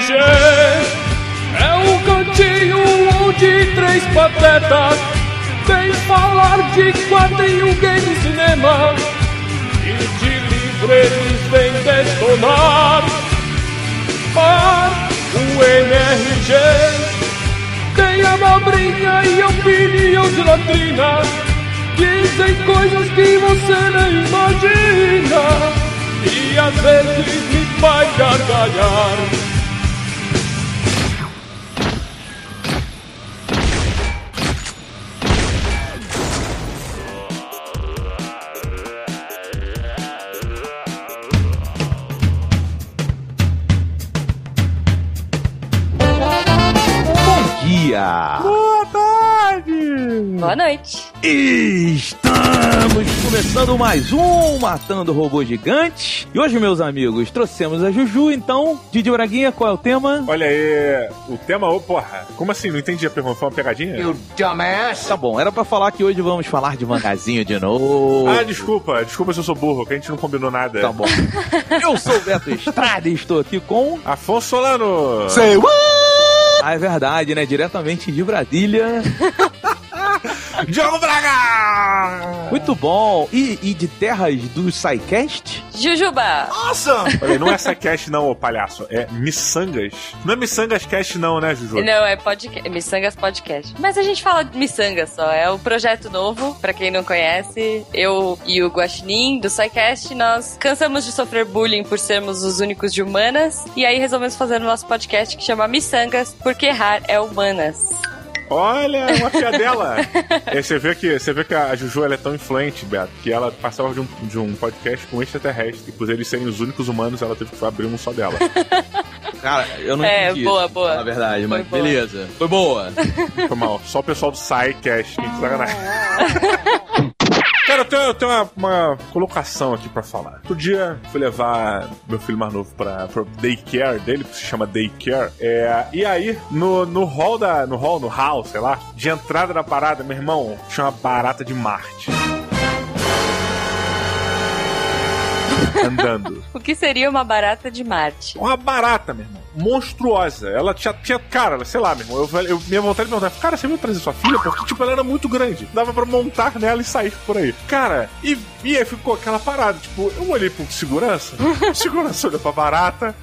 É o cantinho onde três patetas vêm falar de quadrinho, game cinema e de livreiros vem detonar. Para o NRG tem abobrinha e opinião de latrina. Dizem coisas que você nem imagina e às vezes me faz gargalhar. Boa noite. Estamos começando mais um Matando Robô Gigante. E hoje, meus amigos, trouxemos a Juju, então, Didi Braguinha, qual é o tema? Olha aí, o tema, ô porra, como assim? Não entendi a pergunta, foi uma pegadinha? Tá bom, era pra falar que hoje vamos falar de mangazinho de novo. Ah, desculpa, desculpa se eu sou burro, que a gente não combinou nada. Tá bom. Eu sou o Beto Estrada e estou aqui com... Afonso Solano! Say what? Ah, é verdade, né? Diretamente de Brasília. Diogo Braga! Muito bom. E, e de terras do SciCast? Jujuba. Olha aí, não é essa cast não, ô palhaço, é Missangas. Não é Missangas Cast não, né, Juju? Não, é podcast, Missangas Podcast. Mas a gente fala de Missangas só. É um projeto novo, pra quem não conhece. Eu e o Guaxinim, do SciCast, nós cansamos de sofrer bullying por sermos os únicos de humanas. E aí resolvemos fazer o nosso podcast que chama Missangas, porque errar é humanas. Olha, uma piadela! e você vê que, você vê que a Juju ela é tão influente, Beto, que ela passava de um, de um podcast com um extraterrestre. Por eles serem os únicos humanos, ela teve que abrir um só dela. Cara, eu não É, entendi boa, isso, boa. Na verdade, Foi mas boa. beleza. Foi boa. Foi mal. Só o pessoal do SciCast, que sacanagem. Cara, eu tenho, eu tenho uma, uma colocação aqui pra falar. Outro dia fui levar meu filho mais novo pra, pra daycare dele, que se chama daycare. É, e aí, no, no hall da. No hall, no hall, sei lá, de entrada da parada, meu irmão, tinha uma barata de Marte. Andando. O que seria uma barata de Marte? Uma barata, meu irmão. Monstruosa. Ela tinha, tinha cara, sei lá, meu irmão. Eu, eu, minha vontade de perguntar, cara, você veio trazer sua filha? Porque, tipo, ela era muito grande. Dava pra montar nela e sair por aí. Cara, e, e aí ficou aquela parada. Tipo, eu olhei pro segurança. O segurança olhou pra barata,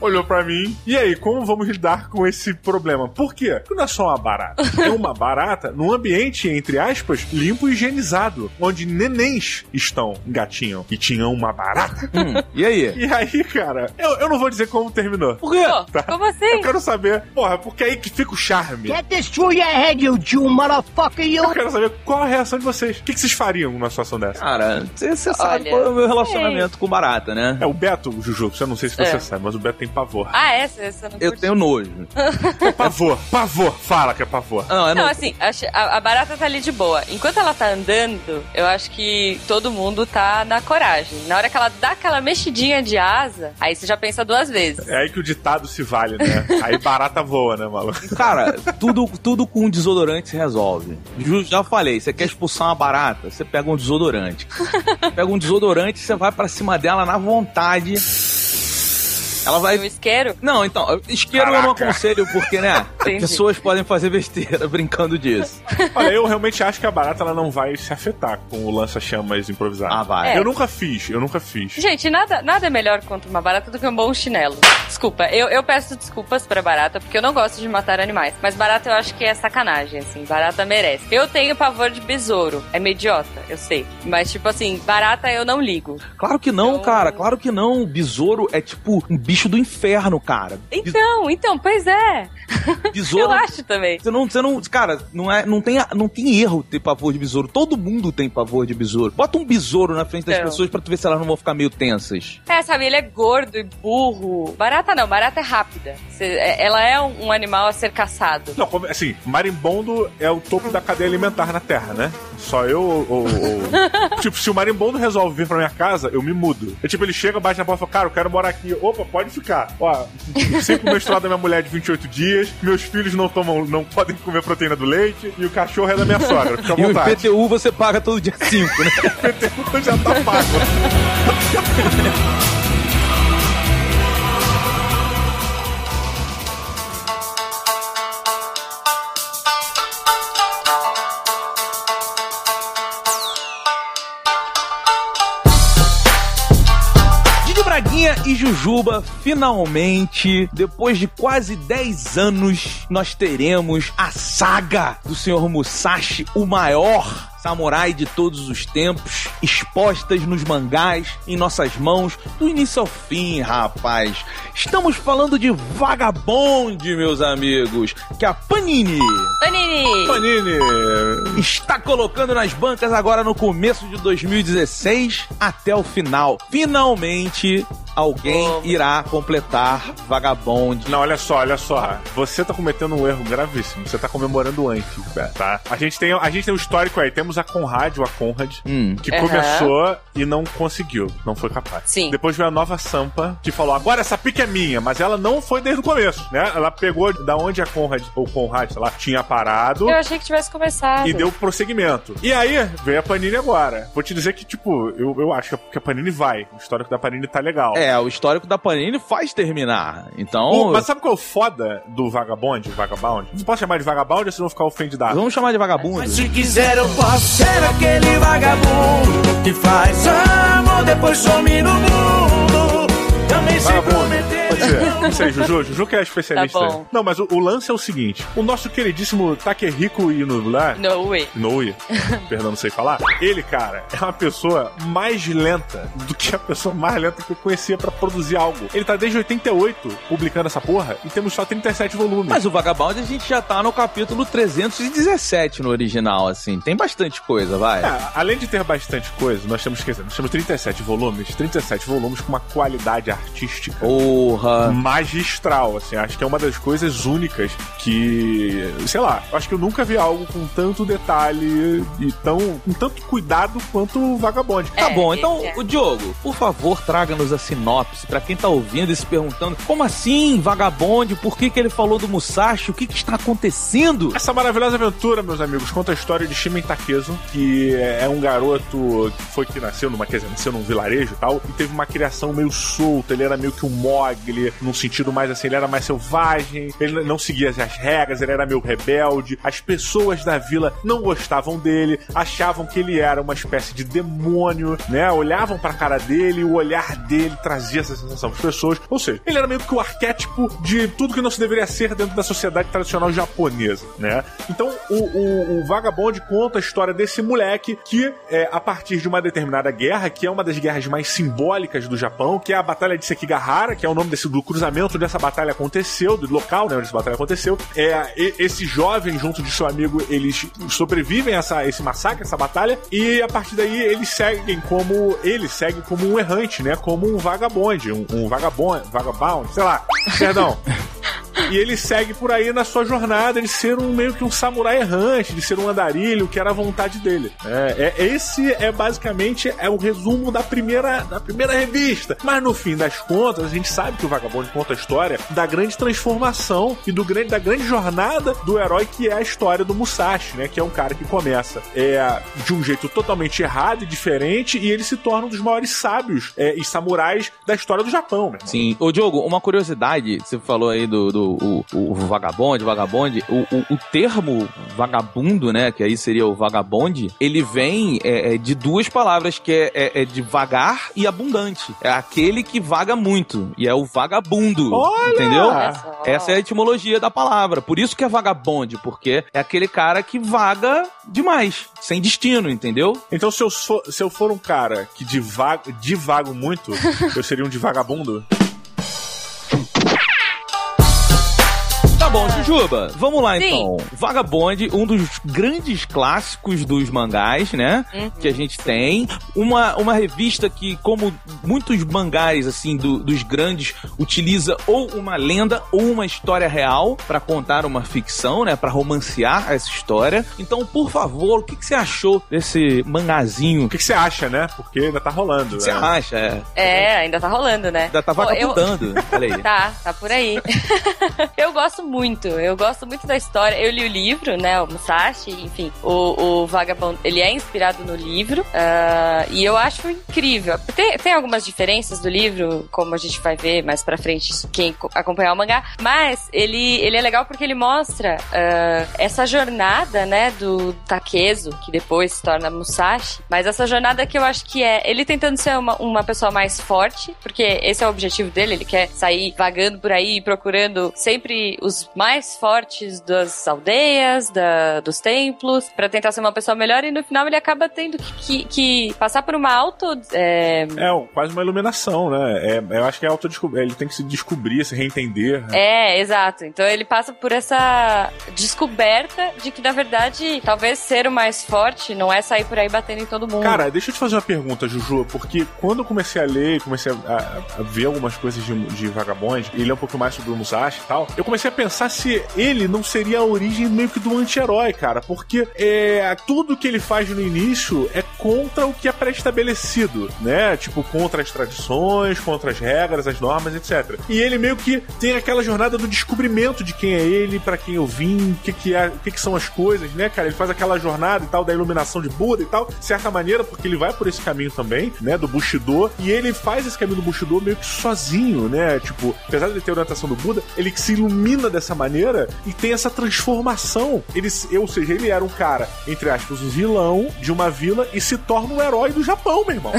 olhou pra mim. E aí, como vamos lidar com esse problema? Por quê? Porque não é só uma barata. É uma barata num ambiente, entre aspas, limpo e higienizado. Onde nenéns estão, gatinham. E tinham uma barata. Hum, e aí? E aí, cara, eu, eu não vou dizer como terminou. Por quê? Pô, como Eu assim? quero saber, porra, porque é aí que fica o charme. Get this through your head, you Jew motherfucker, you! Eu quero saber qual a reação de vocês. O que, que vocês fariam numa situação dessa? Cara, você sabe qual é o meu relacionamento com barata, né? É o Beto, Juju, eu não sei se você É. sabe, mas o Beto tem pavor. Ah, essa, essa eu não Eu curti. tenho nojo. Pavor, pavor, fala que é pavor. Não, eu Não, não. assim, a, a barata tá ali de boa. Enquanto ela tá andando, eu acho que todo mundo tá na coragem. Na hora que ela dá aquela mexidinha de asa, aí você já pensa duas vezes. É aí que o ditado se vale, né? Aí barata voa, né, maluco? Cara, tudo, tudo com desodorante se resolve. Já falei, você quer expulsar uma barata, você pega um desodorante. Pega um desodorante, você vai pra cima dela na vontade. Ela Um vai. isqueiro? Não, então, isqueiro eu não Caraca. aconselho porque, né? Entendi. Pessoas podem fazer besteira brincando disso. Olha, eu realmente acho que a barata ela não vai se afetar com o lança-chamas improvisado. Ah, vai. É. Eu nunca fiz, eu nunca fiz. Gente, nada, nada é melhor contra uma barata do que um bom chinelo. Desculpa, eu, eu peço desculpas pra barata, porque eu não gosto de matar animais. Mas barata eu acho que é sacanagem, assim. Barata merece. Eu tenho pavor de besouro. É meio idiota, eu sei. Mas, tipo assim, barata eu não ligo. Claro que não, Então- cara. Claro que não. Besouro é tipo um bicho do inferno, cara. Então, então, pois é. Besouro. Eu acho também. Você não, você não, cara, não é, não tem, não tem erro ter pavor de besouro. Todo mundo tem pavor de besouro. Bota um besouro na frente das Então. pessoas pra tu ver se elas não vão ficar meio tensas. É, sabe, ele é gordo e burro. Barata não, barata é rápida. Cê- é- ela é um, animal a ser caçado. Não, assim, marimbondo é o topo da cadeia alimentar na Terra, né? Só eu ou. ou- ou- tipo, se o marimbondo resolve vir pra minha casa, eu me mudo. É tipo, ele chega, bate na porta e fala, cara, eu quero morar aqui. Opa, pode ficar. Ó, sempre menstruado da minha mulher de 28 dias, meus filhos não tomam, não podem comer proteína do leite, e o cachorro é da minha sogra. Fica à E o vontade. IPTU você paga todo dia 5, né? PTU já tá pago. Jujuba, finalmente, depois de quase 10 anos, nós teremos a saga do Sr. Musashi, o maior samurai de todos os tempos, expostas nos mangás, em nossas mãos, do início ao fim, rapaz. Estamos falando de Vagabond, meus amigos, que a Panini Panini! Panini! está colocando nas bancas agora no começo de 2016 até o final. Finalmente, alguém irá completar Vagabond. Não, olha só, olha só. Você tá cometendo um erro gravíssimo. Você tá comemorando antes, tá? A gente tem, a gente tem um histórico aí. Temos a Conrad, ou a Conrad, Hum. que Aham. começou e não conseguiu. Não foi capaz. Sim. Depois veio a nova Sampa, que falou: agora essa pique é minha, mas ela não foi desde o começo, né? Ela pegou da onde a Conrad, ou Conrad, sei lá, tinha parado. Eu achei que tivesse começado. E deu prosseguimento. E aí, veio a Panini agora. Vou te dizer que, tipo, eu, eu acho que a Panini vai. O histórico da Panini tá legal. É, o histórico da Panini faz terminar. Então, O- mas sabe qual é o foda do Vagabond, Vagabond? Não posso chamar de Vagabond ou se não ficar ofendidado? vamos chamar de vagabundo. Se quiser eu posso ser aquele vagabundo que faz amor depois some no mundo. Também se Vagabundo. Ser. Não sei, Juju. Juju que é especialista. Tá bom. Não, mas o, o lance é o seguinte: o nosso queridíssimo Takehiko Inublar. No way. Inoue, perdão, não sei falar. Ele, cara, é uma pessoa mais lenta do que a pessoa mais lenta que eu conhecia pra produzir algo. Ele tá desde 88 publicando essa porra e temos só 37 volumes. Mas o Vagabond a gente já tá no capítulo 317 no original, assim. Tem bastante coisa, vai. É, além de ter bastante coisa, nós temos, quer dizer, nós temos 37 volumes, 37 volumes com uma qualidade artística Porra. Magistral, assim, acho que é uma das coisas únicas que, sei lá, acho que eu nunca vi algo com tanto detalhe e tão com tanto cuidado quanto o Vagabond. Tá É, bom, então, é. o Diogo, por favor, traga-nos a sinopse pra quem tá ouvindo e se perguntando como assim, vagabonde, por que, que ele falou do Musashi, o que, que está acontecendo? Essa maravilhosa aventura, meus amigos, conta a história de Shimen Takezo, que é um garoto que foi que nasceu numa, quer dizer, nasceu num vilarejo e tal, e teve uma criação meio solta, ele era meio que um mogli, num sentido mais assim, ele era mais selvagem, ele não seguia as regras, ele era meio rebelde, as pessoas da vila não gostavam dele, achavam que ele era uma espécie de demônio, né? Olhavam pra cara dele o olhar dele trazia essa sensação pras pessoas. Ou seja, ele era meio que o arquétipo de tudo que não se deveria ser dentro da sociedade tradicional japonesa, né? Então, o, o, o Vagabond conta a história desse moleque que, é, a partir de uma determinada guerra, que é uma das guerras mais simbólicas do Japão, que é a Batalha de Sekigahara, que é o nome desse, do cruzamento onde essa batalha aconteceu, do local né, onde essa batalha aconteceu. É, esse jovem, junto de seu amigo, eles sobrevivem a essa, esse massacre, essa batalha, e a partir daí eles seguem como. Ele segue como um errante, né? Como um vagabonde, um, um vagabond, vagabond, sei lá, perdão. E ele segue por aí na sua jornada de ser um meio que um samurai errante, de ser um andarilho, que era a vontade dele. É, é- esse é basicamente é o resumo da primeira, da primeira revista. Mas no fim das contas, a gente sabe que o Vagabundo conta a história da grande transformação e do grande, da grande jornada do herói que é a história do Musashi, né? Que é um cara que começa é, de um jeito totalmente errado e diferente e ele se torna um dos maiores sábios é, e samurais da história do Japão, né? Sim. Ô, Diogo, uma curiosidade, você falou aí do, do o, o vagabonde, vagabonde, o, o, o termo vagabundo, né, que aí seria o vagabonde, ele vem é, é, de duas palavras, que é, é, é de vagar e abundante. É aquele que vaga muito, e é o vagabundo, Olha! entendeu? Essa é a etimologia da palavra. Por isso que é vagabonde, porque é aquele cara que vaga demais, sem destino, entendeu? Então, se eu, sou- se eu for um cara que divago, divago muito, eu seria um divagabundo? Tá bom, Jujuba, vamos lá Sim. então. Vagabond, um dos grandes clássicos dos mangás, né? Uhum. Que a gente tem. Uma, uma revista que, como muitos mangás, assim, do- dos grandes, utiliza ou uma lenda ou uma história real pra contar uma ficção, né? Pra romancear essa história. Então, por favor, o que, que você achou desse mangazinho? O O que, que você acha, né? Porque ainda tá rolando. que você né? acha? É, É, ainda tá rolando, né? ainda tá Pô, eu- vagabundando. Olha aí. Tá, tá por aí. eu gosto muito muito. Eu gosto muito da história. Eu li o livro, né? O Musashi, enfim. O, o Vagabond, ele é inspirado no livro. Uh, e eu acho incrível. Tem, tem algumas diferenças do livro, como a gente vai ver mais pra frente, quem acompanhar o mangá. Mas ele, ele é legal porque ele mostra uh, essa jornada, né? Do Takezo, que depois se torna Musashi. Mas essa jornada que eu acho que é ele tentando ser uma, uma pessoa mais forte, porque esse é o objetivo dele. Ele quer sair vagando por aí, procurando sempre os mais fortes das aldeias, da, dos templos, para tentar ser uma pessoa melhor. E no final ele acaba tendo que, que, que passar por uma auto. É... é, quase uma iluminação, né? É, eu acho que é auto ele tem que se descobrir, se reentender. Né? É, exato. Então ele passa por essa descoberta de que, na verdade, talvez ser o mais forte não é sair por aí batendo em todo mundo. Cara, deixa eu te fazer uma pergunta, Juju, porque quando eu comecei a ler, comecei a, a ver algumas coisas de, de Vagabond, e ler um pouco mais sobre o Musashi e tal, eu comecei a pensar se ele não seria a origem meio que do anti-herói, cara, porque é, tudo que ele faz no início é contra o que é pré-estabelecido, né? Tipo, contra as tradições, contra as regras, as normas, etc. E ele meio que tem aquela jornada do descobrimento de quem é ele, para quem eu vim, o que, que, é, que, que são as coisas, né, cara? Ele faz aquela jornada e tal da iluminação de Buda e tal, de certa maneira, porque ele vai por esse caminho também, né, do Bushido, e ele faz esse caminho do Bushido meio que sozinho, né? Tipo, apesar de ele ter a orientação do Buda, ele se ilumina dessa maneira e tem essa transformação. Ele, ou seja, ele era um cara, entre aspas, um vilão de uma vila e se torna um herói do Japão, meu irmão.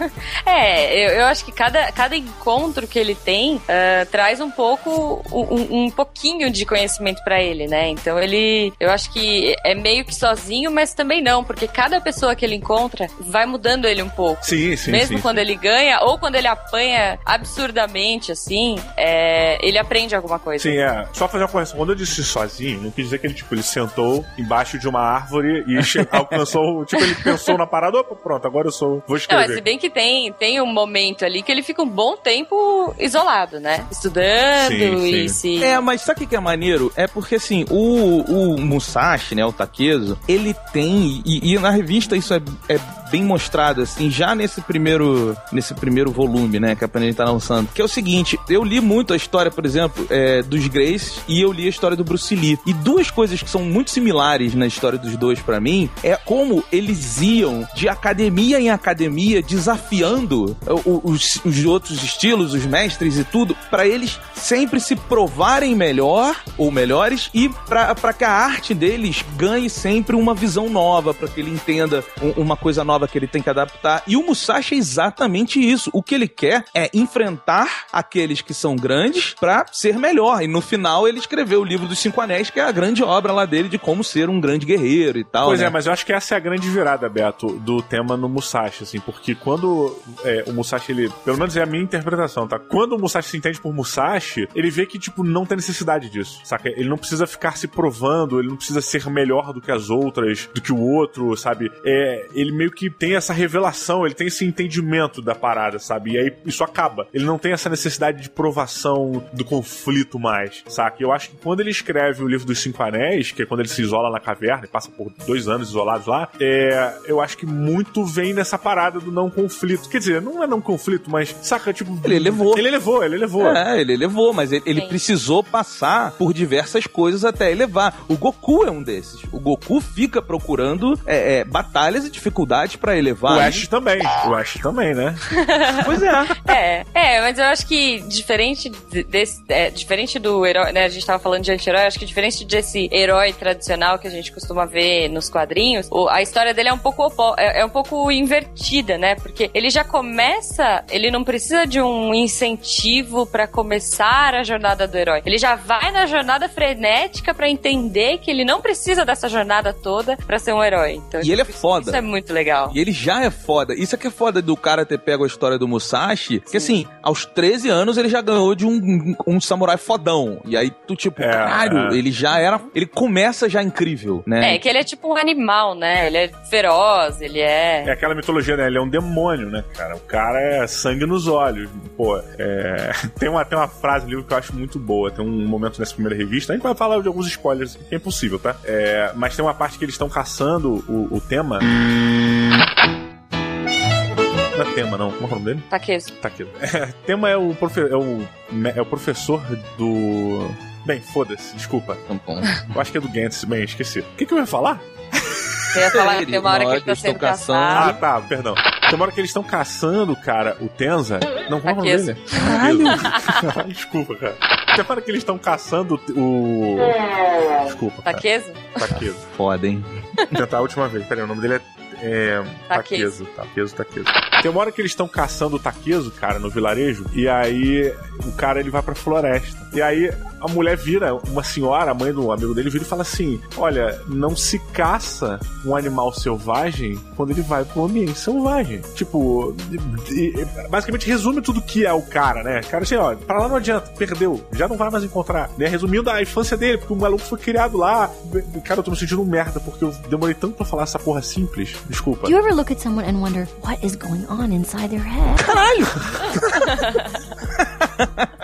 é, eu, eu, acho que cada, cada encontro que ele tem uh, traz um pouco, um, um pouquinho de conhecimento para ele, né? Então ele, eu acho que é meio que sozinho, mas também não, porque cada pessoa que ele encontra vai mudando ele um pouco. Sim, sim. Mesmo sim, quando sim. ele ganha ou quando ele apanha absurdamente, assim, é, ele aprende alguma coisa. Sim, é. Só fazer uma correção. Quando eu disse sozinho, não quis dizer que ele, tipo, ele sentou embaixo de uma árvore e alcançou, tipo, ele pensou na parada, opa, pronto, agora eu sou, vou escrever. Não, se bem que tem, tem um momento ali que ele fica um bom tempo isolado, né? Estudando sim, e sim. se... É, mas sabe o que é maneiro? É porque, assim, o, o Musashi, né, o Takezo, ele tem, e, e na revista isso é, é bem mostrado, assim, já nesse primeiro, nesse primeiro volume, né, que a Panini tá lançando. Que é o seguinte, eu li muito a história, por exemplo, é, dos Grace e eu li a história do Bruce Lee. E duas coisas que são muito similares na história dos dois para mim é como eles iam de academia em academia desafiando os, os outros estilos, os mestres e tudo, para eles sempre se provarem melhor ou melhores e para que a arte deles ganhe sempre uma visão nova, para que ele entenda uma coisa nova que ele tem que adaptar. E o Musashi é exatamente isso. O que ele quer é enfrentar aqueles que são grandes para ser melhor. E no final ele escreveu o livro dos Cinco Anéis, que é a grande obra lá dele de como ser um grande guerreiro e tal. Pois né? é, mas eu acho que essa é a grande virada, Beto, do tema no Musashi, assim, porque quando é, o Musashi, ele, pelo menos é a minha interpretação, tá? Quando o Musashi se entende por Musashi, ele vê que, tipo, não tem necessidade disso, saca? Ele não precisa ficar se provando, ele não precisa ser melhor do que as outras, do que o outro, sabe? É, ele meio que tem essa revelação, ele tem esse entendimento da parada, sabe? E aí isso acaba. Ele não tem essa necessidade de provação do conflito mais, saca? Eu acho que quando ele escreve o livro dos Cinco Anéis, que é quando ele se isola na caverna e passa por dois anos isolados lá, é, eu acho que muito vem nessa parada do não conflito. Quer dizer, não é não conflito, mas, saca? Tipo. Ele levou. Ele levou, ele levou. É, ele levou, mas ele, ele precisou passar por diversas coisas até elevar. O Goku é um desses. O Goku fica procurando é, é, batalhas e dificuldades para elevar. O Ash também. O Ash também, né? pois é. É, é, mas eu acho que diferente desse. É, diferente do herói, né? A gente tava falando de anti-herói, acho que diferente desse herói tradicional que a gente costuma ver nos quadrinhos, a história dele é um pouco é, é um pouco invertida, né? Porque ele já começa, ele não precisa de um incentivo para começar a jornada do herói. Ele já vai na jornada frenética para entender que ele não precisa dessa jornada toda para ser um herói. Então, e ele é foda. Isso é muito legal. E ele já é foda. Isso é que é foda do cara ter pego a história do Musashi, Sim. que assim, aos 13 anos ele já ganhou de um, um samurai fodão. E aí tu tipo, é, caralho, é. ele já era, ele começa já incrível, né? É, que ele é tipo um animal, né? Ele é feroz, ele é... É aquela mitologia, né? Ele é um demônio, né, cara? O cara é sangue nos olhos. Pô, é... tem, uma, tem uma frase ali que eu acho muito boa. Tem um momento nessa primeira revista. A gente vai falar de alguns spoilers, que é impossível, tá? É... Mas tem uma parte que eles estão caçando o, o tema. Tema, não. Como é o nome dele? Taqueso. Taqueso. É, tema é o, profe é, o, é o professor do Bem, foda-se, desculpa. Bom. Eu acho que é do Gantz, bem, esqueci. O que, que eu ia falar? Você ia falar que tem uma hora que ele Eles estão sendo caçando. Ah, tá, perdão. Tem uma hora que eles estão caçando, cara, o Tenza. Não, qual é o nome Takezo. dele? Caralho! Desculpa, cara. Tem uma hora que eles estão caçando o. Desculpa. Taqueso? Taqueso. Foda, hein? Vou tentar a última vez. Peraí, o nome dele é. É. Taqueso. Taqueso, Taqueso. Tem uma hora que eles estão caçando o Taqueso, cara, no vilarejo. E aí o cara ele vai pra floresta. E aí a mulher vira, uma senhora, a mãe do amigo dele, vira e fala assim: Olha, não se caça um animal selvagem quando ele vai pro ambiente selvagem. Tipo, basicamente resume tudo que é o cara, né? Cara, assim, ó, pra lá não adianta, perdeu, já não vai mais encontrar. Né? Resumindo a infância dele, porque o maluco foi criado lá. Cara, eu tô me sentindo um merda, porque eu demorei tanto pra falar essa porra simples. Desculpa. Do you ever look at someone and wonder what is going on inside their head?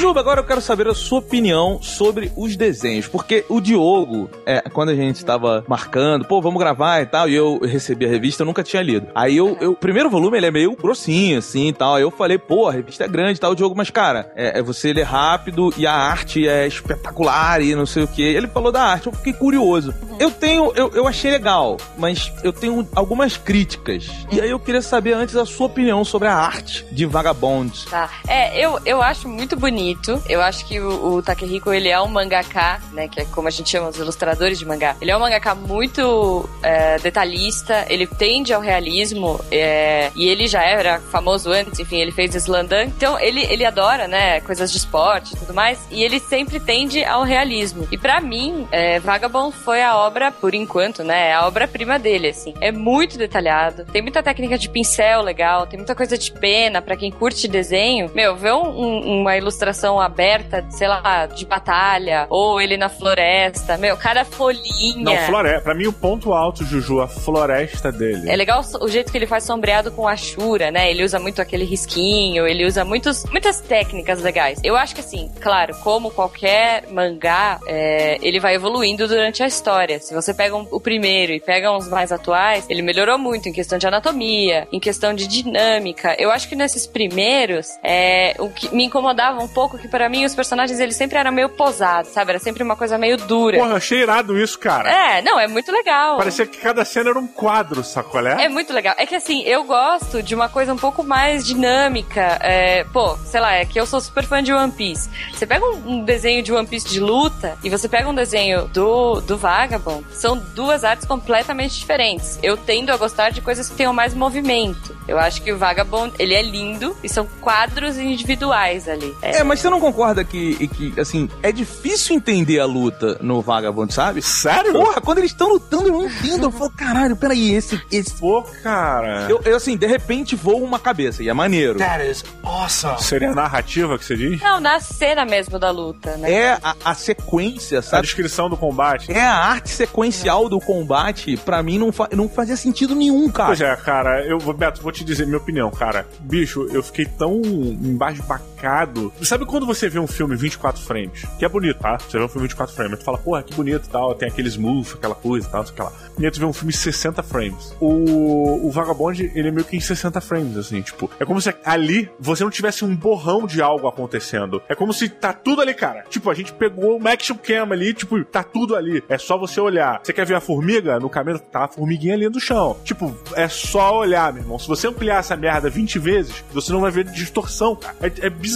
Juba, agora eu quero saber a sua opinião sobre os desenhos, porque o Diogo, é, quando a gente tava marcando, pô, vamos gravar e tal, e eu recebi a revista, eu nunca tinha lido. Aí eu, eu o primeiro volume, ele é meio grossinho, assim, e tal, aí eu falei, pô, a revista é grande e tal, o Diogo, mas cara, é, é você lê rápido e a arte é espetacular e não sei o que. Ele falou da arte, eu fiquei curioso. Eu tenho, eu, eu achei legal, mas eu tenho algumas críticas. E aí eu queria saber antes a sua opinião sobre a arte de Vagabond. Tá. É, eu, eu acho muito bonito. Eu acho que o, o Takehiko, ele é um mangaka, né? Que é como a gente chama os ilustradores de mangá. Ele é um mangaka muito é, detalhista, ele tende ao realismo, é, e ele já era famoso antes, enfim, ele fez Slandan. Então, ele, ele adora, né? Coisas de esporte e tudo mais, e ele sempre tende ao realismo. E pra mim, é, Vagabond foi a obra, por enquanto, né? A obra-prima dele, assim. É muito detalhado, tem muita técnica de pincel legal, tem muita coisa de pena pra quem curte desenho. Meu, ver um- um- uma ilustração aberta, sei lá, de batalha, ou ele na floresta, meu, cada folhinha. Não, floresta. Pra mim, o ponto alto, Juju, a floresta dele. É legal o jeito que ele faz sombreado com Ashura, né? Ele usa muito aquele risquinho, ele usa muitos, muitas técnicas legais. Eu acho que assim, claro, como qualquer mangá, é, ele vai evoluindo durante a história. Se você pega um- o primeiro e pega uns mais atuais, ele melhorou muito em questão de anatomia, em questão de dinâmica. Eu acho que nesses primeiros, é, o que me incomodava um pouco que pra mim os personagens eles sempre eram meio posados, sabe? Era sempre uma coisa meio dura. Porra, eu achei irado isso, cara. É, não, é muito legal. Parecia que cada cena era um quadro, sacolé? É muito legal. É que assim, eu gosto de uma coisa um pouco mais dinâmica. É, pô, sei lá, é que eu sou super fã de One Piece. Você pega um, um desenho de One Piece de luta e você pega um desenho do, do Vagabond, são duas artes completamente diferentes. Eu tendo a gostar de coisas que tenham mais movimento. Eu acho que o Vagabond, ele é lindo e são quadros individuais ali. É, É, mas você não concorda que, que, assim, é difícil entender a luta no Vagabond, sabe? Sério? Porra, quando eles estão lutando, eu não entendo. Eu falo, caralho, peraí, esse. esse... Pô, cara. Eu, eu, assim, de repente voa uma cabeça, e é maneiro. That is awesome. Seria a narrativa que você diz? Não, na cena mesmo da luta, né? É a, a sequência, A sabe? descrição do combate. É a arte sequencial do combate, pra mim não, fa não fazia sentido nenhum, cara. Pois é, cara, eu vou, Beto, vou te dizer minha opinião, cara. Bicho, eu fiquei tão Sabe quando você vê um filme 24 frames? Que é bonito, tá? Você vê um filme 24 frames, tu fala, porra, que bonito e tal, tem aqueles moves, aquela coisa e tal, sei lá. E aí tu vê um filme 60 frames. O, o Vagabond, ele é meio que em 60 frames, assim, tipo, é como se ali você não tivesse um borrão de algo acontecendo. É como se tá tudo ali, cara. Tipo, a gente pegou uma action cam ali, tipo, tá tudo ali. É só você olhar. Você quer ver a formiga? No caminho tá a formiguinha ali no chão. Tipo, é só olhar, meu irmão. Se você ampliar essa merda 20 vezes, você não vai ver distorção, cara. É, é bizarro.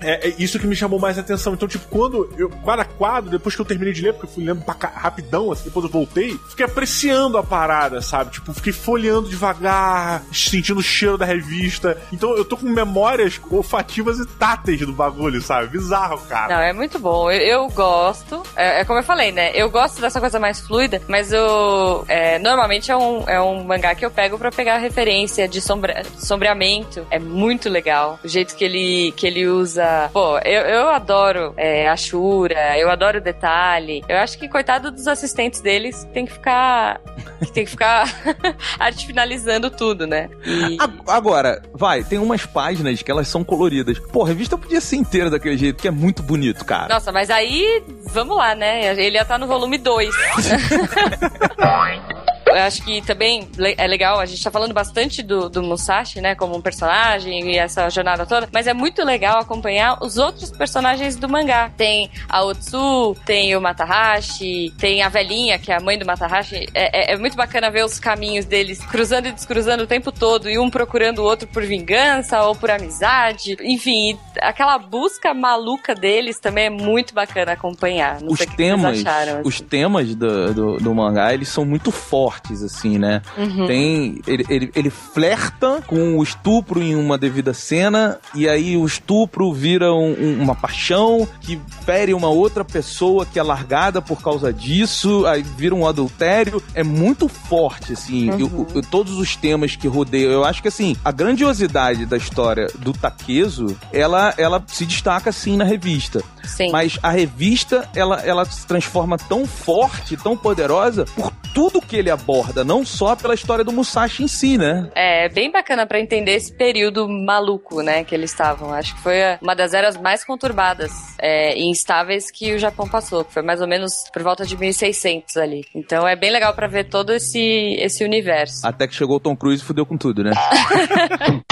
É, é isso que me chamou mais atenção. Então, tipo, quando eu, quadro a quadro, depois que eu terminei de ler, porque eu fui lendo pra cá, rapidão, assim, depois eu voltei, fiquei apreciando a parada, sabe? Tipo, fiquei folheando devagar, sentindo o cheiro da revista. Então, eu tô com memórias olfativas e táteis do bagulho, sabe? Bizarro, cara. Não, é muito bom. Eu, eu gosto. É, é como eu falei, né? Eu gosto dessa coisa mais fluida, mas eu. é, normalmente é um, é um mangá que eu pego pra pegar referência de sombra, sombreamento. É muito legal. O jeito que ele, que ele usa. Pô, eu, eu adoro é, a Shura, eu adoro o detalhe. Eu acho que, coitado dos assistentes deles, tem que ficar. que tem que ficar arte finalizando tudo, né? E. Agora, vai, tem umas páginas que elas são coloridas. Pô, a revista podia ser inteira daquele jeito, que é muito bonito, cara. Nossa, mas aí, vamos lá, né? Ele ia estar no volume 2. eu acho que também é legal, a gente tá falando bastante do, do Musashi, né, como um personagem e essa jornada toda, mas é muito legal acompanhar os outros personagens do mangá. Tem a Otsu, tem o Matahashi, tem a velhinha, que é a mãe do Matahashi. É, é- é muito bacana ver os caminhos deles cruzando e descruzando o tempo todo, e um procurando o outro por vingança ou por amizade. Enfim, aquela busca maluca deles também é muito bacana acompanhar. Não os temas, acharam. os assim. temas do, do, do mangá, eles são muito fortes, assim, né? Uhum. Tem, ele, ele, ele flerta com o estupro em uma devida cena, e aí o estupro vira um- um- uma paixão que fere uma outra pessoa que é largada por causa disso, aí vira um adultério. É muito forte, assim, Uhum. eu- eu- todos os temas que rodeiam. Eu acho que, assim, a grandiosidade da história do Takezo, ela, ela se destaca, assim, na revista. Sim. Mas a revista, ela, ela se transforma tão forte, tão poderosa, por tudo que ele aborda, não só pela história do Musashi em si, né? É bem bacana pra entender esse período maluco, né, que eles estavam. Acho que foi uma das eras mais conturbadas é, e instáveis que o Japão passou, que foi mais ou menos por volta de 1600 ali. Então é bem legal pra ver todo esse, esse universo. Até que chegou o Tom Cruise e fudeu com tudo, né?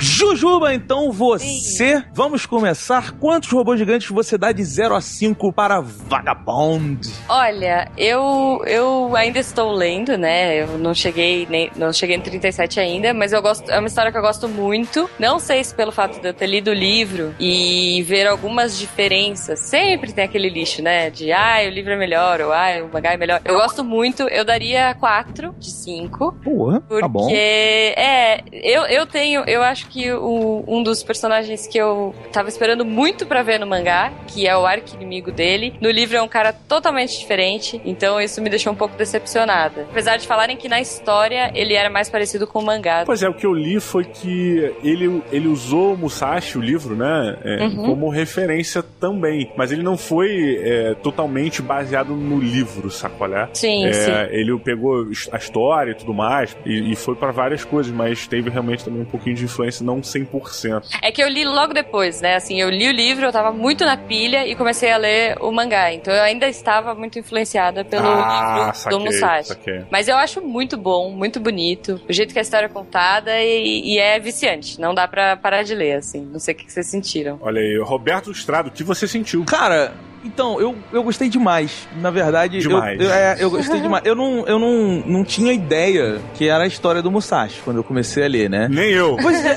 Jujuba, então você, vamos começar. Quantos robôs gigantes você dá de 0 a 5 para Vagabond? Olha, eu, eu ainda estou lendo, né? Eu não cheguei nem não cheguei no 37 ainda, mas eu gosto, é uma história que eu gosto muito. Não sei se pelo fato de eu ter lido o livro e ver algumas diferenças. Sempre tem aquele lixo, né? De ah, o livro é melhor, ou ah, o mangá é melhor. Eu gosto muito, eu daria 4 de 5. Porra, Porque, tá bom. é, eu, eu tenho, eu acho que o- um dos personagens que eu tava esperando muito pra ver no mangá, que é o arco inimigo dele, no livro é um cara totalmente diferente, então isso me deixou um pouco decepcionada. Apesar de falarem que na história ele era mais parecido com o mangá. Pois é, o que eu li foi que ele, ele usou o Musashi, o livro, né, é, Uhum. como referência também. Mas ele não foi é, totalmente baseado no livro, sacolé? Sim, É, sim. Ele pegou a história e tudo mais e, e foi pra várias coisas, mas teve realmente também um pouquinho de influência, não 100%. É que eu li logo depois, né? Assim, eu li o livro, eu tava muito na pilha e comecei a ler o mangá. Então eu ainda estava muito influenciada pelo ah, livro saquei, do Musashi. saquei. Mas eu acho muito bom, muito bonito. O jeito que a história é contada e, e é viciante. Não dá pra parar de ler, assim. Não sei o que vocês sentiram. Olha aí, Roberto Estrado, o que você sentiu? Cara, então, eu, eu gostei demais. Na verdade, eu- Demais. Eu, é, eu gostei demais. Eu, não, eu não, não tinha ideia que era a história do Musashi quando eu comecei a ler, né? Nem eu. Pois é,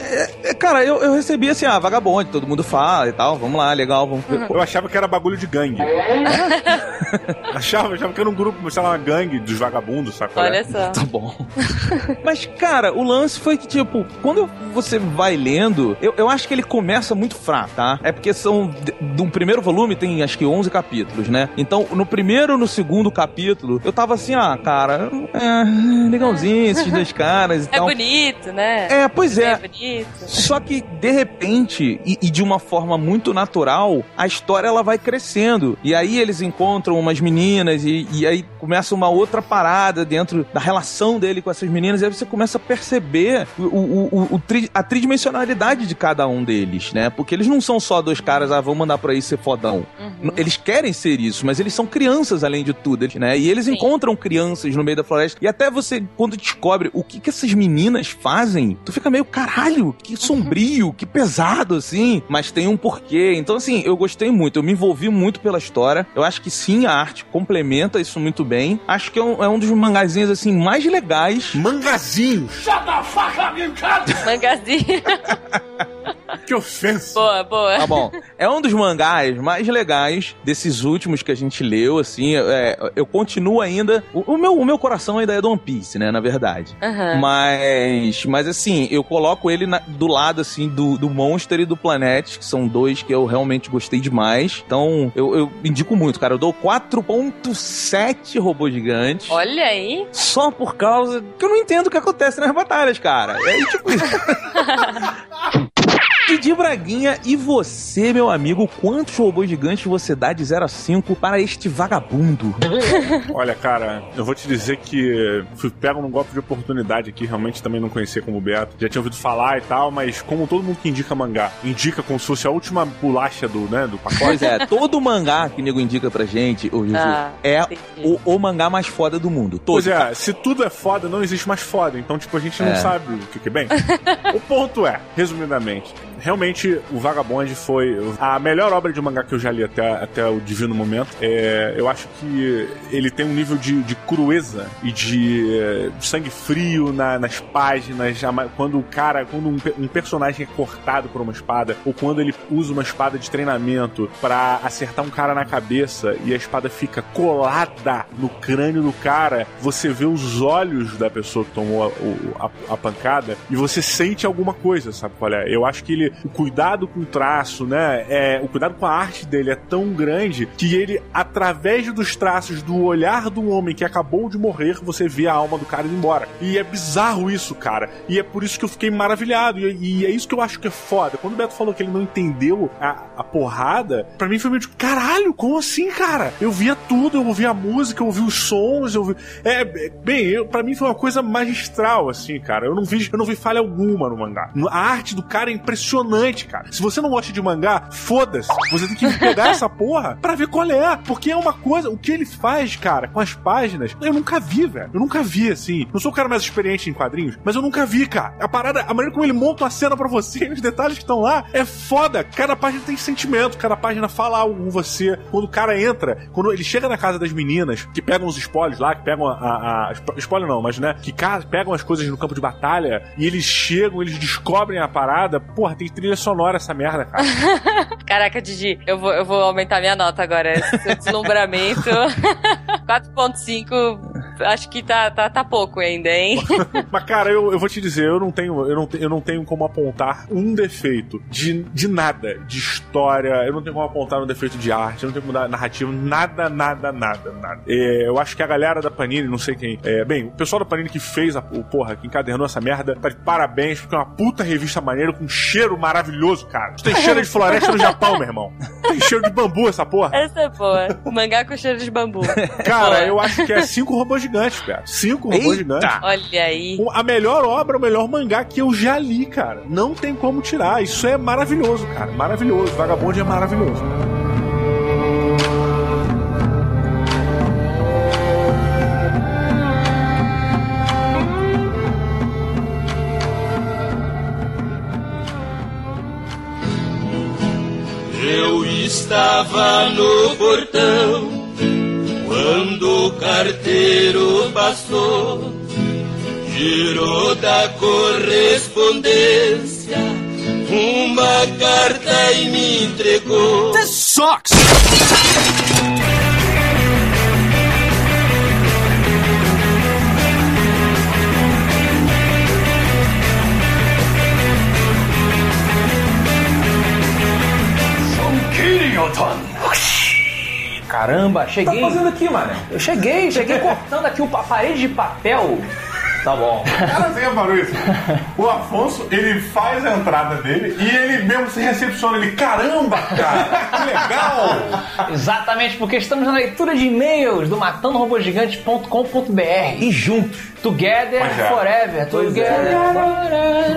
é, é, cara, eu, eu recebi assim, ah, vagabonde, todo mundo fala e tal, vamos lá, legal, vamos ver. Eu achava que era bagulho de gangue. achava, achava que era um grupo, sei lá, uma gangue dos vagabundos, sacolé? Olha só. Tá bom. Mas, cara, o lance foi que, tipo, quando você vai lendo, eu, eu acho que ele começa muito fraco, tá? É porque são. De, de um primeiro volume tem acho que 11 capítulos, né? Então, no primeiro no segundo capítulo, eu tava assim, ah, cara, é, legalzinho esses dois caras e É tal. bonito, né? É, pois É é. bonito. Só que, de repente, e, e de uma forma muito natural, a história ela vai crescendo. E aí eles encontram umas meninas e, e aí começa uma outra parada dentro da relação dele com essas meninas. E aí você começa a perceber o, o, o- o tri- a tridimensionalidade de cada um deles, né? Porque eles não são só dois caras, ah, vamos mandar por aí ser fodão. Uhum. Eles querem ser isso, mas eles são crianças além de tudo, né? E eles Sim. encontram crianças no meio da floresta. E até você, quando descobre o que, que essas meninas fazem, tu fica meio, caralho, que sombrio, que pesado, assim. Mas tem um porquê. Então, assim, eu gostei muito, eu me envolvi muito pela história. Eu acho que sim, a arte complementa isso muito bem. Acho que é um, é um dos mangazinhos, assim, mais legais. Mangazinhos! Mangazinho. Que ofensa! boa, boa. Tá bom. É um dos mangás mais legais desses últimos que a gente leu, assim. é, eu continuo ainda. O, o meu, o meu coração ainda é do One Piece, né? Na verdade. Aham. Mas, mas assim, eu coloco ele na- do lado, assim, do, do Monster e do Planet, que são dois que eu realmente gostei demais. Então, eu, eu indico muito, cara. Eu dou 4.7 robôs gigantes. Olha aí. Só por causa que eu não entendo o que acontece nas batalhas, cara. É tipo isso. Didi Braguinha, e você, meu amigo, quantos robôs gigantes você dá de 0 a 5 para este vagabundo? Olha, cara, eu vou te dizer que fui pego num golpe de oportunidade aqui, realmente também não conhecia como Beto. Já tinha ouvido falar e tal, mas como todo mundo que indica mangá, indica como se fosse a última bolacha do, né, do pacote. Pois é, todo mangá que o nego indica pra gente, ô Juju, Ah, é o, o mangá mais foda do mundo. Todo. Pois é, se tudo é foda, não existe mais foda. Então, tipo, a gente não É. sabe o que, que é bem. o ponto é, resumidamente, realmente o Vagabond foi a melhor obra de mangá que eu já li até, até o divino momento. É, eu acho que ele tem um nível de, de crueza e de eh, sangue frio na- nas páginas. Quando o cara, quando um, um personagem é cortado por uma espada, ou quando ele usa uma espada de treinamento pra acertar um cara na cabeça e a espada fica colada no crânio do cara, você vê os olhos da pessoa que tomou a, a- a pancada e você sente alguma coisa, sabe qual é? Eu acho que ele, o cuidado com o traço, né? É, o cuidado com a arte dele é tão grande que ele, através dos traços do olhar do homem que acabou de morrer, você vê a alma do cara indo embora. E é bizarro isso, cara. E é por isso que eu fiquei maravilhado. E, e é isso que eu acho que é foda. Quando o Beto falou que ele não entendeu a, a porrada, pra mim foi meio tipo, caralho, como assim, cara? Eu via tudo, eu ouvia a música, eu ouvia os sons, eu vi... É, bem, eu, pra mim foi uma coisa magistral, assim, cara. Eu não vi, eu não vi falha alguma no mangá. A arte do cara é impressionante, cara. Se você não gosta de mangá, foda-se. Você tem que pegar essa porra pra ver qual é. Porque é uma coisa, o que ele faz, cara, com as páginas, eu nunca vi, velho. Eu nunca vi, assim. Não sou o cara mais experiente em quadrinhos, mas eu nunca vi, cara. A parada, a maneira como ele monta uma cena pra você, os detalhes que estão lá, é foda. Cada página tem sentimento, cada página fala algo com você. Quando o cara entra, quando ele chega na casa das meninas, que pegam os spoilers lá, que pegam a. a, a spo- spoiler não, mas né, que pegam as coisas no campo de batalha e eles chegam, eles descobrem a parada. Porra, tem trilha sonora essa merda, cara. Caraca, Didi, eu vou, eu vou aumentar minha nota agora. Seu deslumbramento. 4.5, acho que tá, tá, tá pouco ainda, hein? Mas, cara, eu, eu vou te dizer, eu não tenho, eu não, eu não tenho como apontar um defeito de, de nada, de história, eu não tenho como apontar um defeito de arte, eu não tenho como dar narrativa, nada, nada, nada, nada. É, eu acho que a galera da Panini, não sei quem, é, bem, o pessoal da Panini que fez a, o porra, que encadernou essa merda, tá de parabéns, porque é uma puta revista maneira com cheiro maravilhoso, cara. Isso tem cheiro de floresta no Japão, meu irmão. Tem cheiro de bambu essa porra. Essa é boa. Mangá com cheiro de bambu. Cara, Boa. eu acho que é cinco robôs gigantes, cara. Cinco robôs Eita! gigantes. Olha aí. A melhor obra, o melhor mangá que eu já li, cara. Não tem como tirar. Isso é maravilhoso, cara. Maravilhoso. Vagabond é maravilhoso. Estava no portão quando o carteiro passou, girou da correspondência uma carta e me entregou. Caramba, cheguei. Tá fazendo aqui, mano? Eu cheguei, cheguei cortando aqui o- a parede de papel. Tá bom. Cara, você reparou isso? O Afonso, ele faz a entrada dele e ele mesmo se recepciona. Ele, caramba, cara, que legal! Exatamente, porque estamos na leitura de e-mails do matandorobogigante.com.br. E juntos. Together é. forever. Together forever.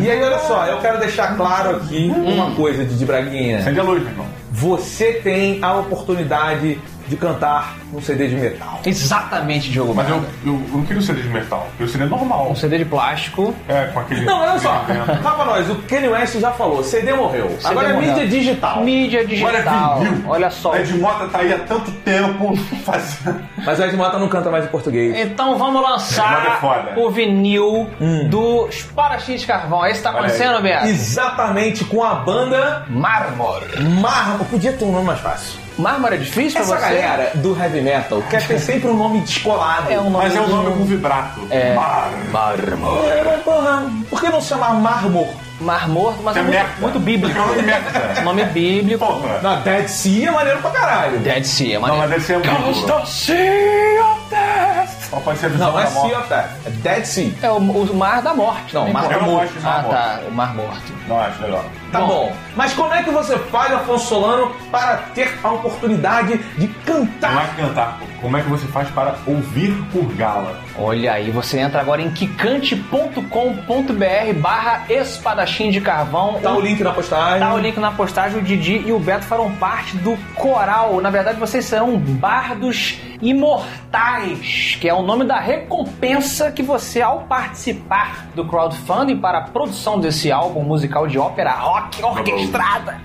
E aí, olha só, eu quero deixar claro aqui uma coisa, Didi Braguinha. Acende a luz, meu irmão. Você tem a oportunidade de cantar num CD de metal. Exatamente, Diogo. Mas eu, eu, eu não queria o CD de metal. Eu queria o CD normal. Um CD de plástico. É, com aquele. Não, olha só. Fala pra nós, o Kanye West já falou, CD morreu. Agora é morreu. mídia digital. Mídia digital. vinil. Olha só. Ed Mota tá aí há tanto tempo fazendo. Mas o Ed Mota não canta mais em português. Então vamos é lançar foda. o vinil do Esparachim de Carvão. É isso que tá Olha acontecendo, Beto? Exatamente com a banda Mármore. Mármore. Podia ter um nome mais fácil. Mármore é difícil Essa pra você? galera do heavy metal quer ter sempre um nome descolado. É um nome Mas é um nome com vibrato. É. Mar. Mármore. É, porra, por que não chamar Mármore? Mar Morto, mas é, É muito, muito bíblico. É um nome merda. Nome bíblico. Porra. Na Dead Sea é maneiro pra caralho. Dead Sea, é Não, mas maneiro. deve ser muito. Sea of Death. Pode ser Não, não é da? Sea of Death. É Dead Sea. É o, o mar da morte. Não, também, mar pô. da Eu não morte. mar Ah, tá. O mar morto. Não acho legal. Tá bom. Mas como é que você faz, Afonso Solano, para ter a oportunidade de Não cantar? é cantar. Como é que você faz para ouvir por gala? Olha aí, você entra agora em quicante.com.br barra espadachim de carvão. Tá o link na postagem. Tá o link na postagem, o Didi e o Beto farão parte do coral. Na verdade, vocês serão bardos imortais, que é o nome da recompensa que você, ao participar do crowdfunding para a produção desse álbum musical de ópera rock orquestrada.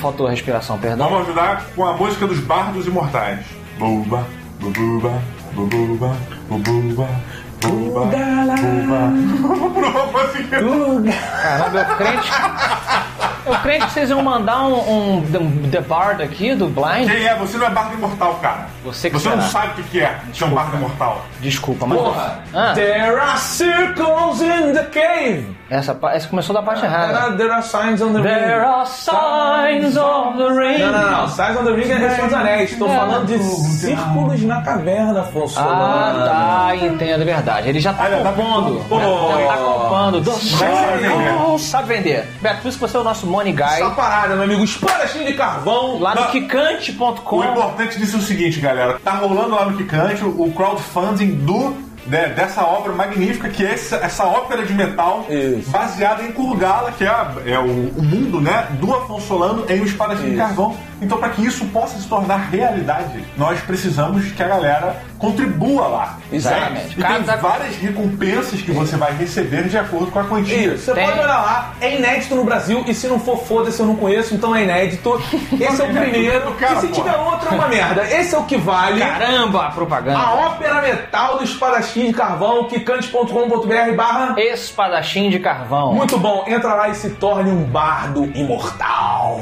Faltou a respiração, perdão. Vamos ajudar com a música dos Bardos Imortais. Buba, bububa, bububa, bububa, buba, buba. Caramba, eu crente. Eu crente que vocês iam mandar um, um, um The Bard aqui do Blind. Quem é? Você não é Bardo Imortal, cara. Você que Você não será. sabe o que que é ser um Bardo Imortal. Desculpa, mas. Porra! Ah. There are circles in the cave. Essa, pa- essa começou da parte errada. There are, there are signs on the There ring. are signs of the rain. Não, não, não. Signs on the ring é Senhor dos Anéis. Estou falando de círculos na caverna, Afonso Ah, tá, entendo, é verdade. Ele já tá Olha, tá compondo. Pô. Já tá compondo. Do sabe vender. Sabe vender. Beto, por isso que você é o nosso money Essa guy. parada, meu amigo. Espadachim de carvão. Lá no Não. quicante.com. O importante disso é o seguinte, galera. Tá rolando lá no Kikante o crowdfunding do né, dessa obra magnífica que é essa, essa ópera de metal Isso. baseada em Kurgala, que é, a- é o, o mundo né, do Afonso Solano em O Espadachim de. Carvão. Então, para que isso possa se tornar realidade, nós precisamos que a galera contribua lá. Exatamente. E tem Cada- várias recompensas que você vai receber de acordo com a quantia. Isso, você Tem. pode olhar lá, é inédito no Brasil, e se não for, foda-se, eu não conheço, então é inédito. Esse é o primeiro, Cara, e se porra. tiver outro é uma merda. Esse é o que vale. Caramba, a propaganda. A ópera metal do espadachim de carvão, quicante.com.br barra... Espadachim de carvão. Muito bom, entra lá e se torne um bardo imortal.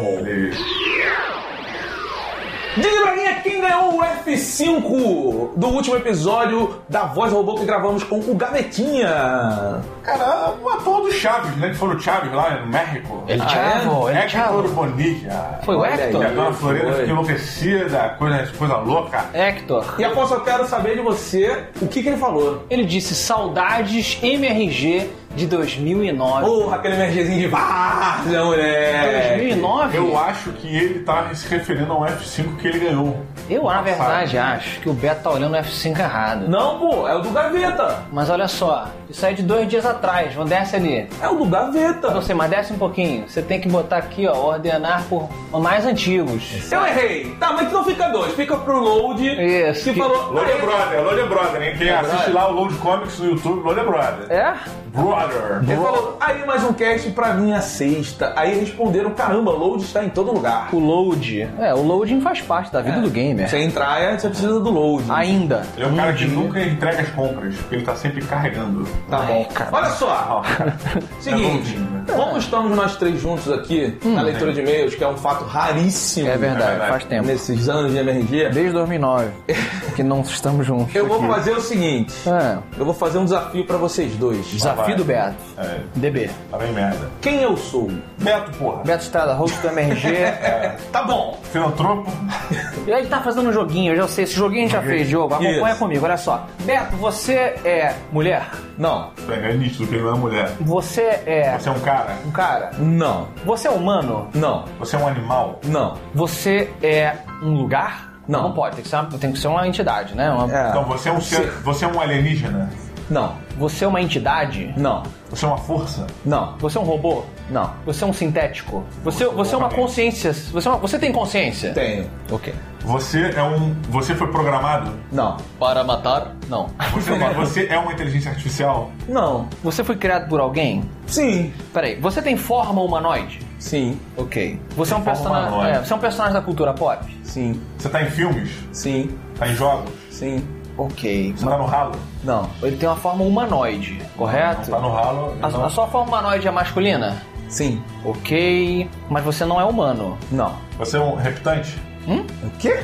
Diga pra mim é quem ganhou o F5 do último episódio da Voz Robô que gravamos com o Gavetinha. Cara, o ator do Chaves, né? Que foi no Chaves lá no México. Ele Ah, Chavo, ele Hector Chavo. Bonilla. Foi o Hector? E a dona Florinda ficou enlouquecida, coisa, coisa louca. Hector. E Afonso, eu quero saber de você o que, que ele falou. Ele disse saudades MRG de 2009. Porra, aquele emergêzinho de várzea, moleque. 2009? Eu acho que ele tá se referindo ao F5 que ele ganhou. Eu, na verdade, acho que o Beto tá olhando o F5 errado. Não, pô, é o do Gaveta. Mas olha só, isso aí é de dois dias atrás. Vamos desce ali. É o do Gaveta. Você, mas desce um pouquinho. Você tem que botar aqui, ó, ordenar por mais antigos. Eu errei. Tá, mas não fica dois, fica pro load. Isso, Que que- falou. Load Aí, Brother, Load Brother, hein? Quem assiste brother. lá o Load Comics no YouTube, Load Brother. É? Brother. Ele falou, aí mais um cast pra minha sexta. Aí responderam, caramba, load está em todo lugar. O load. É, o loading faz parte da vida do gamer. Você entrar, é, você precisa do load. Ainda. Ele é o cara que nunca entrega as compras, porque ele tá sempre carregando. Tá bom. cara. Olha só. É Seguinte, loading, né? Como estamos nós três juntos aqui na leitura de e-mails, que é um fato raríssimo. É verdade, verdade. faz tempo. Nesses anos de MRG, Desde 2009 que não estamos juntos. eu vou aqui. fazer o seguinte. É, Eu vou fazer um desafio pra vocês dois. desafio do Beto. É, DB. tá bem merda. Quem eu sou? Beto, porra. Beto Estrada, host do MRG. Tá bom. Filantropo. E aí tá fazendo um joguinho, eu já sei. Esse joguinho a gente já fez, Diogo. Acompanha Isso. comigo, olha só. Beto, você é mulher? Não. É nítido que ele não é mulher. Você é Você é um cara. Um cara? Não. Você é humano? Não. Você é um animal. Não. Você é um lugar? Não. Não pode, tem que ser uma, tem que ser uma entidade, né? Uma- É. Então você é um ser. Você é um alienígena. Não. Você é uma entidade? Não. Você é uma força. Não. Você é um robô? Não. Você é um sintético? Você, você é uma consciência? Você, é uma- você tem consciência? Tenho. Ok. Você é um. Você foi programado. Não. Para matar? Não. Você, você é uma inteligência artificial. Não. Você foi criado por alguém? Sim. Peraí, você tem forma humanoide? Sim. Ok. Você é um Forma personagem. humanoide. É, você é um personagem da cultura pop? Sim. Você tá em filmes. Sim. Tá em jogos. Sim. Ok. Você tá no ralo. Não. Ele tem uma forma humanoide, correto? Não tá no ralo. A, não. a sua forma humanoide é masculina? Sim. Ok. Mas você não é humano. Não. Você é um reptante. O quê?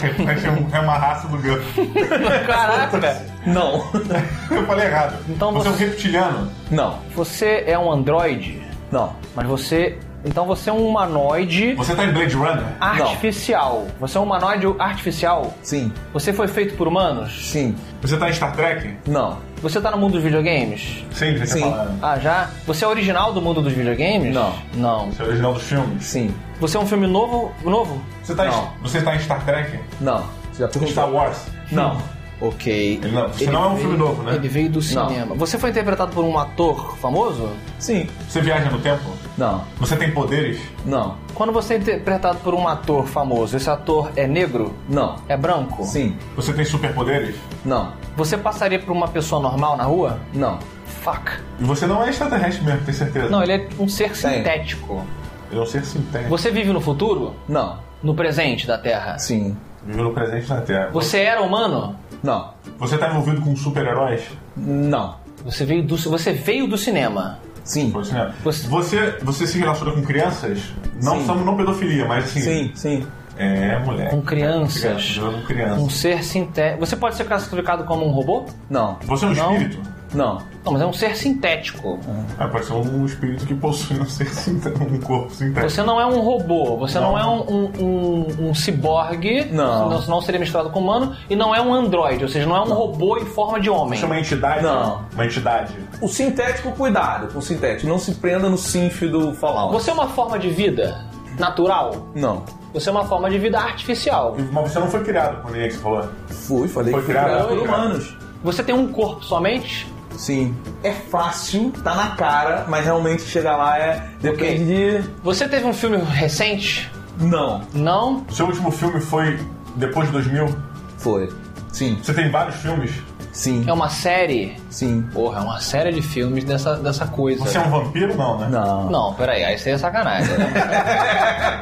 reptante é, é uma raça do gato. Caraca! Não. Eu falei errado. Então você é um você- reptiliano. Não. Você é um androide, Não. mas você Então você é um humanoide Você tá em Blade Runner? artificial. Você é um humanoide artificial. Sim. Você foi feito por humanos? Sim. Você tá em Star Trek? Não. Você tá no mundo dos videogames? Sim, você Sim. tá. Ah, já? Você é original do mundo dos videogames? Não. Não. Você é original dos filmes? Sim. Você é um filme novo? Novo? Você tá, Não. em, você tá em Star Trek? Não. Você já perguntou? Star Wars? Não. Ok. Ele não, você não é um filme novo, né? Ele veio do Não. cinema. Você foi interpretado por um ator famoso? Sim. Você viaja no tempo? Não. Você tem poderes? Não. Quando você é interpretado por um ator famoso, esse ator é negro? Não. É branco? Sim. Você tem superpoderes? Não. Você passaria por uma pessoa normal na rua? Não. Fuck. E você não é extraterrestre mesmo, tem certeza? Não, ele é um ser Tem. sintético. Ele é um ser sintético. Você vive no futuro? Não. No presente da Terra? Sim. Vive no presente na Terra. Você era humano? Não. Você tá envolvido com super-heróis? Não. Você veio do, você veio do cinema. Sim. Você, né? Você- você, você se relaciona com crianças? Não Sim. não pedofilia, mas assim. Sim, sim. É, mulher. Com crianças. Com Um crianças. ser sintético. Você pode ser classificado como um robô? Não. Você é um Não. espírito? Não. Não, mas é um ser sintético. Ah, pode ser um espírito que possui um ser sintético, um corpo sintético. Você não é um robô, você não, Não. é um, um, um, um ciborgue, Não. senão, senão seria misturado com humano, e não é um androide, ou seja, não é um robô em forma de homem. Você é uma entidade? Não. Uma entidade. O sintético, cuidado com o sintético. Não se prenda no sinf do Fallout. Você é uma forma de vida natural? Não. Você é uma forma de vida artificial. Mas você não foi criado por ninguém que você falou. Fui, falei Foi que fui criado, criado por humanos. Você tem um corpo somente? Sim. É fácil, tá na cara, mas realmente chegar lá é. Depende de. Você teve um filme recente? Não. Não? O seu último filme foi depois de 2000? Foi. Sim. Você tem vários filmes? Sim. É uma série? Sim. Porra, é uma série de filmes dessa, dessa coisa. Você é um vampiro? Não, né? Não. Não, peraí, aí aí é sacanagem. né?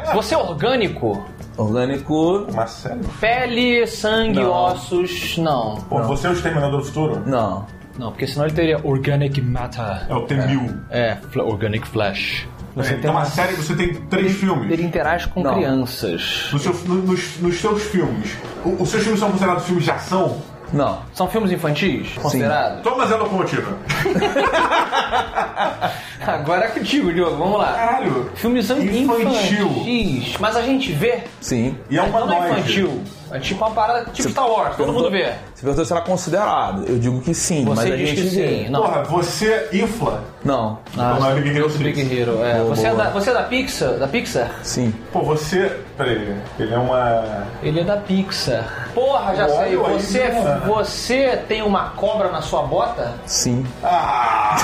Você é orgânico? Orgânico. Uma série? Pele, sangue, Não. ossos, não. Pô, você é o Exterminador do Futuro? Não. Não, porque senão ele teria Organic Matter. É o T-1000. É, fl- Organic Flash. Você É, então, uma série, você tem três filmes. Ele interage com Não. Nos, crianças. seus- no- nos- nos seus filmes, o- os seus filmes são considerados filmes de ação? Não. São filmes infantis? Considerados? Thomas é locomotiva. Agora é contigo, Diogo, vamos lá. Caralho. Filmes são Infantil. infantis. Mas a gente vê. Sim. E é não é infantil. É tipo uma parada tipo Star Wars, todo mundo vê. Você perguntou se era considerado. Eu digo que sim, Você mas a gente que vê. sim. Não. Porra, você infla. Não. Ah, Não é Big Hero Big 6. Hero, é. Boa, você, é boa. da, você é da Pixar? Da Pixar? Sim. Pô, você. Peraí, ele é uma. Ele é da Pixar. Porra, já sei. Olha aí, Você, mano. você tem uma cobra na sua bota? Sim. Ah!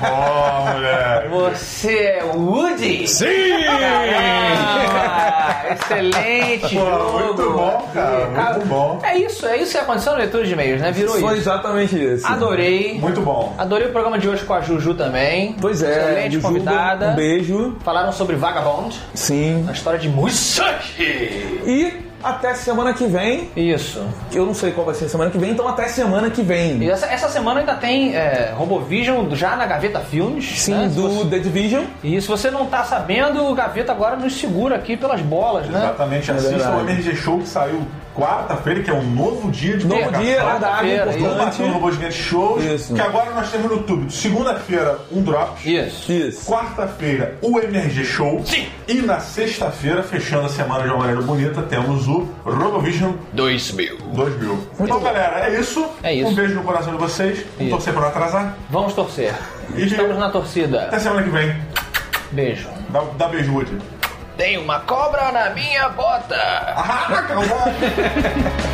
Bom, moleque. Você é o Woody? Sim! Ah, excelente Pô, jogo. muito bom, cara, muito bom. É isso, é isso que aconteceu na leitura de e-mails, né? Virou Foi isso. exatamente isso. Adorei. Muito bom. Adorei o programa de hoje com a Juju também. Pois é. Excelente Jujuba, convidada. Um beijo. Falaram sobre Vagabond, Sim. a história de Musaki. E até semana que vem. Isso. Eu não sei qual vai ser semana que vem, então até semana que vem. E essa, essa semana ainda tem é, Robovision já na Gaveta Filmes. Sim, né? Do você- The Division. E se você não tá sabendo, o Gaveta agora nos segura aqui pelas bolas, né? Exatamente, assista verdade. o MRG Show que saiu quarta-feira, que é um novo dia de Novo dia, é Estamos importante. no Robô Gigante Shows, Isso. que agora nós temos no YouTube. Segunda-feira, um Drops. Isso. Isso. Quarta-feira, o MRG Show. Sim. E na sexta-feira, fechando a semana de uma maneira bonita, temos o RoboVision 2000. 2000. Então, galera, é isso. É isso. Um beijo no coração de vocês. Vamos Isso. torcer pra não atrasar. Vamos torcer. E- Estamos na torcida. Até semana que vem. Beijo. Dá, dá beijo, Woody. Tem uma cobra na minha bota. Ah, calma.